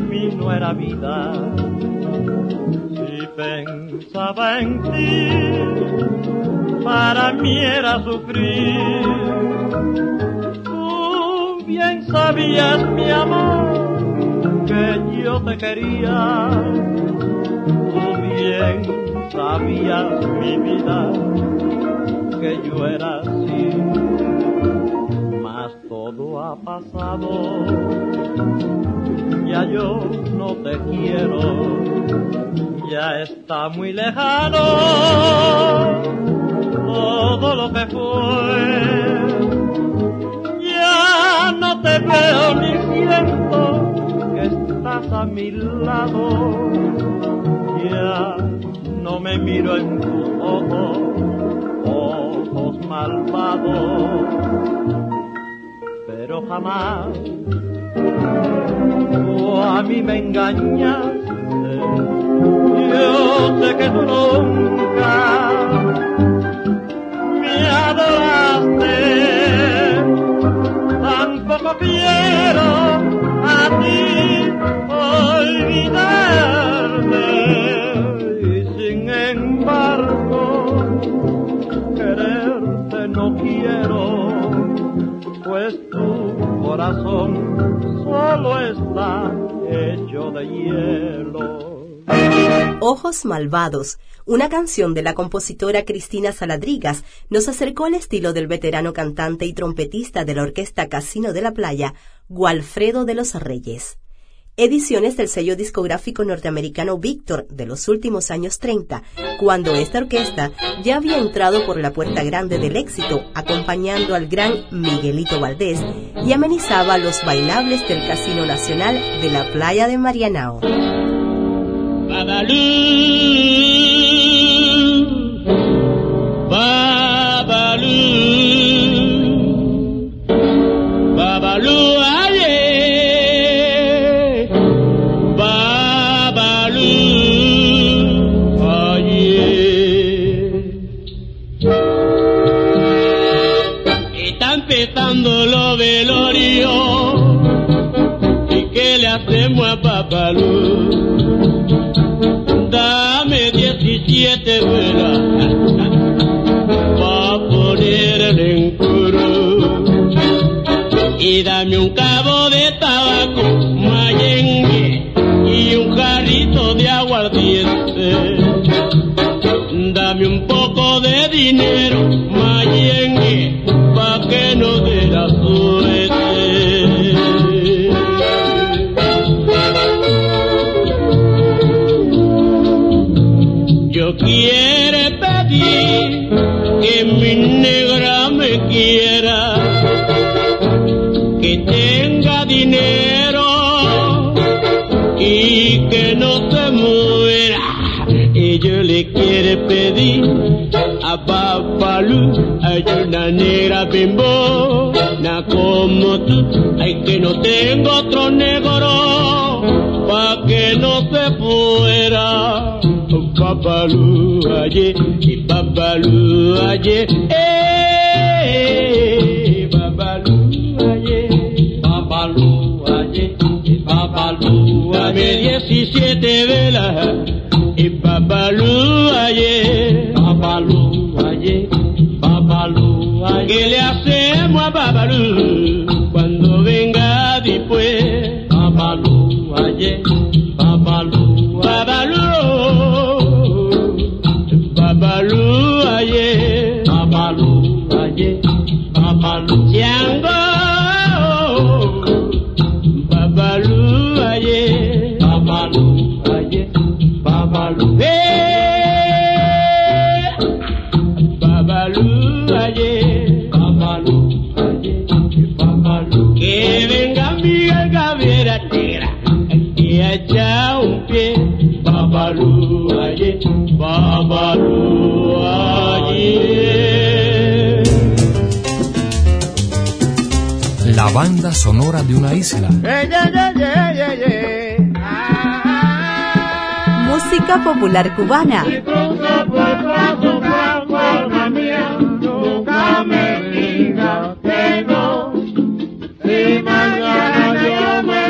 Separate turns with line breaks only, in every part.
Mí no era vida. Si pensaba en ti, para mí era sufrir. Tú bien sabías, mi amor, que yo te quería. Tú bien sabías, mi vida, que yo era así todo ha pasado. Ya yo no te quiero, ya está muy lejano todo lo que fue. Ya no te veo ni siento que estás a mi lado. Ya no me miro en tus ojos, ojos malvados jamás tú a mí me engañaste. Yo sé que tú nunca solo está hecho de hielo.
Ojos Malvados, una canción de la compositora Cristina Saladrigas, nos acercó al estilo del veterano cantante y trompetista de la orquesta Casino de la Playa, Gualfredo de los Reyes. Ediciones del sello discográfico norteamericano Victor de los últimos años 30, cuando esta orquesta ya había entrado por la puerta grande del éxito, acompañando al gran Miguelito Valdés y amenizaba los bailables del Casino Nacional de la Playa de Marianao.
Babalú, dame un cabo de tabaco, mayengue y un jarrito de aguardiente. Dame un poco de dinero, le quiero pedir a Babalú, a
hay una negra bimbona como tú, ay que no tengo otro negro pa' que no se fuera. Papalú ayer y papalú ayer, eh, papalú ayer, papalú ayer, papalú ayer, diecisiete velas
La banda sonora de una isla.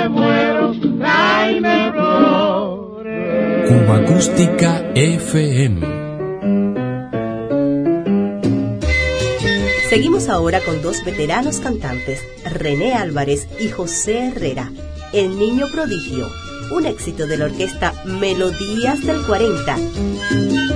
Muero, tráeme flores.
Cuba Acústica FM.
Seguimos ahora con dos veteranos cantantes, René Álvarez y José Herrera, El Niño Prodigio, un éxito de la orquesta Melodías del 40.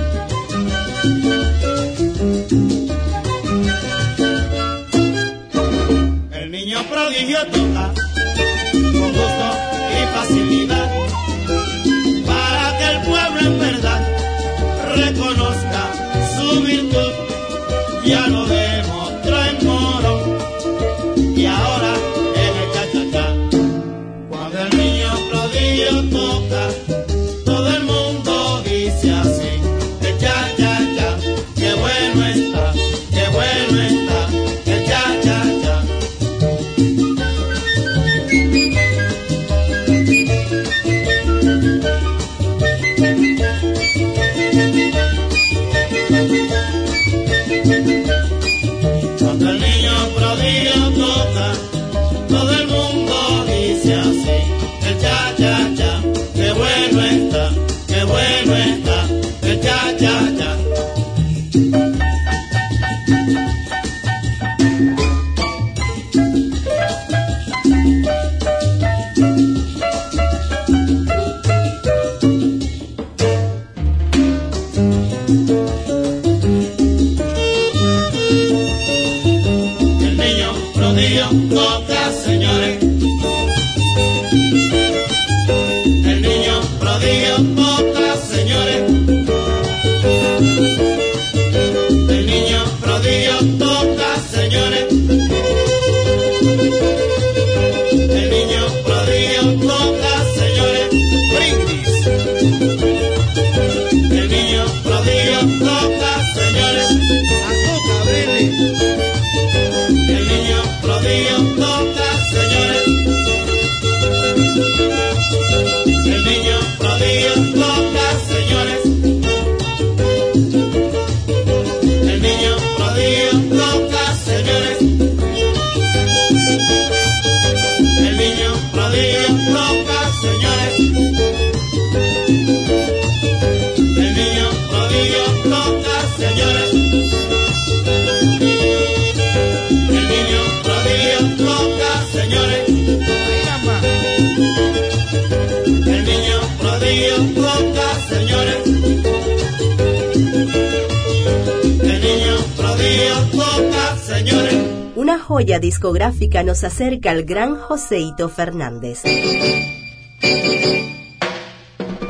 Joya discográfica nos acerca al gran Joseito Fernández.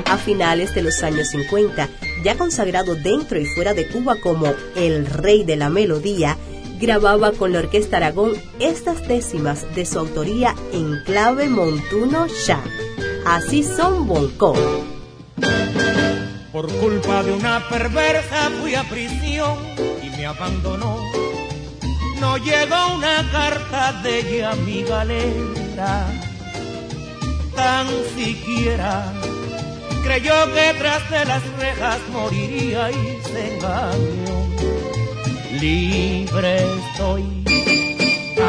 A finales de los años 50, ya consagrado dentro y fuera de Cuba como el rey de la melodía, grababa con la Orquesta Aragón estas décimas de su autoría en clave montuno ya. Así son Bonco.
Por culpa de una perversa fui a prisión y me abandonó no llegó una carta de ella a mi galera, tan siquiera creyó que tras de las rejas moriría y se engañó. Libre estoy,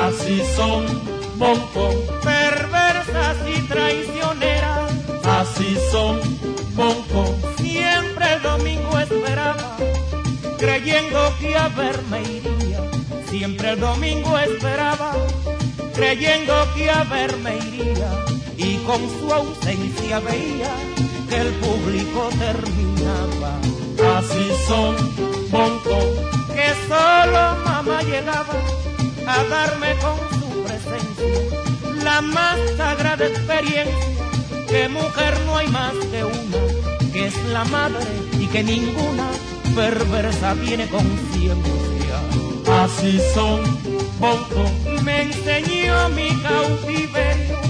así son, poco perversas y traicioneras, así son, poco siempre el domingo esperaba, creyendo que a verme iría, siempre el domingo esperaba, creyendo que a verme iría, y con su ausencia veía que el público terminaba. Así son, Bonco, que solo mamá llegaba a darme con su presencia la más sagrada experiencia, que mujer no hay más que una, que es la madre y que ninguna perversa viene con ciencia. Así son, me enseñó mi cautiverio,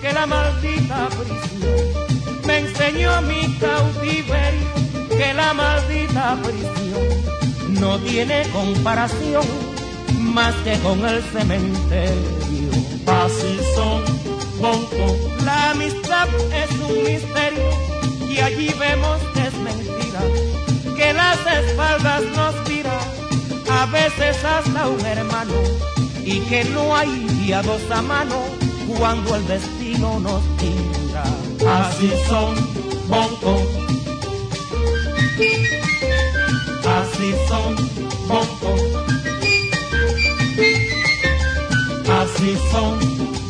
que la maldita prisión me enseñó mi cautiverio que la maldita prisión no tiene comparación más que con el cementerio. Así son. La amistad es un misterio y allí vemos que es mentira, que las espaldas nos tira, a veces hasta un hermano, y que no hay guiados a mano cuando el destino nos tira así son, bonco. Así son, bonco. Así son,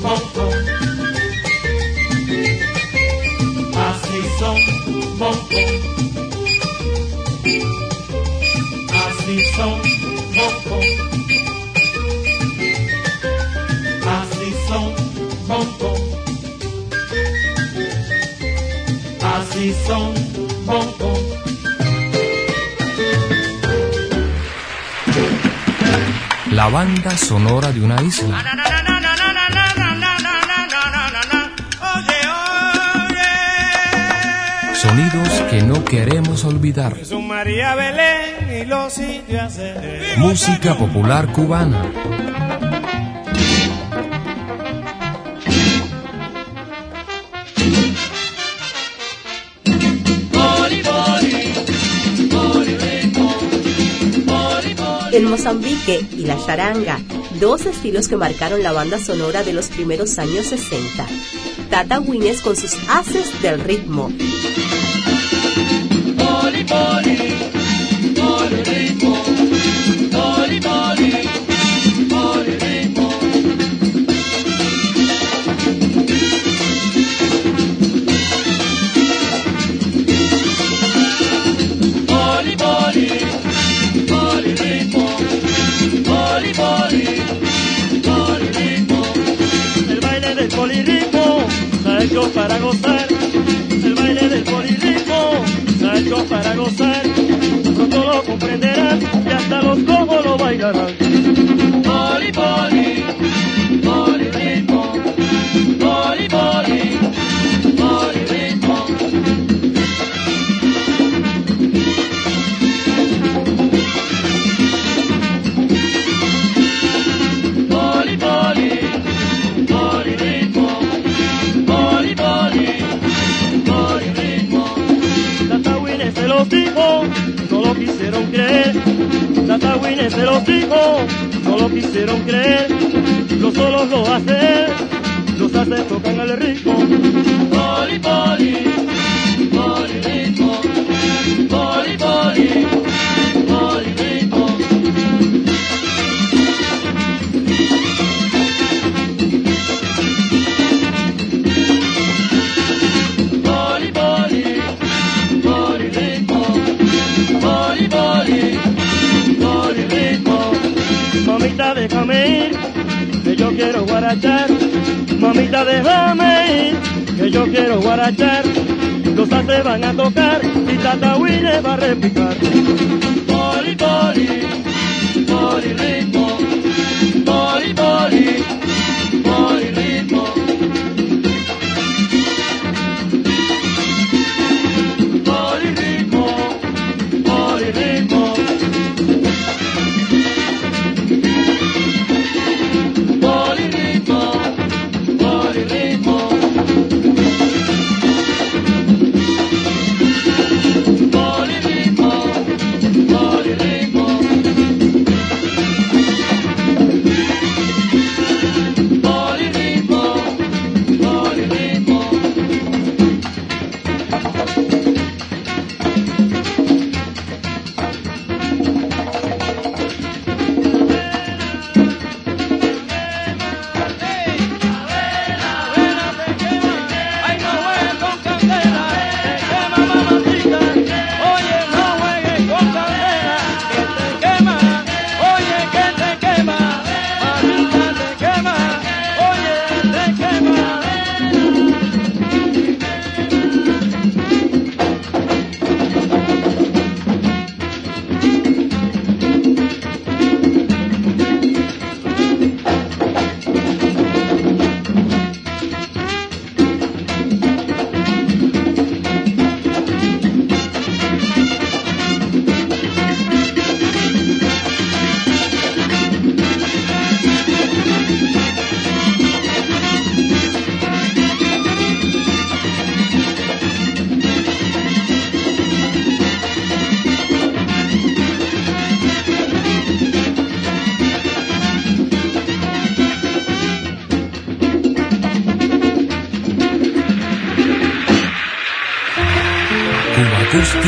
bonco. Así son, bonco. Así son.
La banda sonora de una isla. Sonidos que no queremos olvidar.
María Belén y los
Música popular cubana.
El Mozambique y la charanga, dos estilos que marcaron la banda sonora de los primeros años 60. Tata Wines con sus haces del ritmo.
Comprenderán y hasta los cojos lo bailarán. Tatawines se los dijo, no lo quisieron creer. Los solos lo hace él, los hace tocan el ritmo. Poli, poli, polirritmo. Poli, poli, Ir, que yo quiero guarachar. Mamita, déjame ir, que yo quiero guarachar. Los haces van a tocar y Tata Willy va a repicar. Poli, poli, polirritmo. Poli, poli, polirritmo. Polirritmo,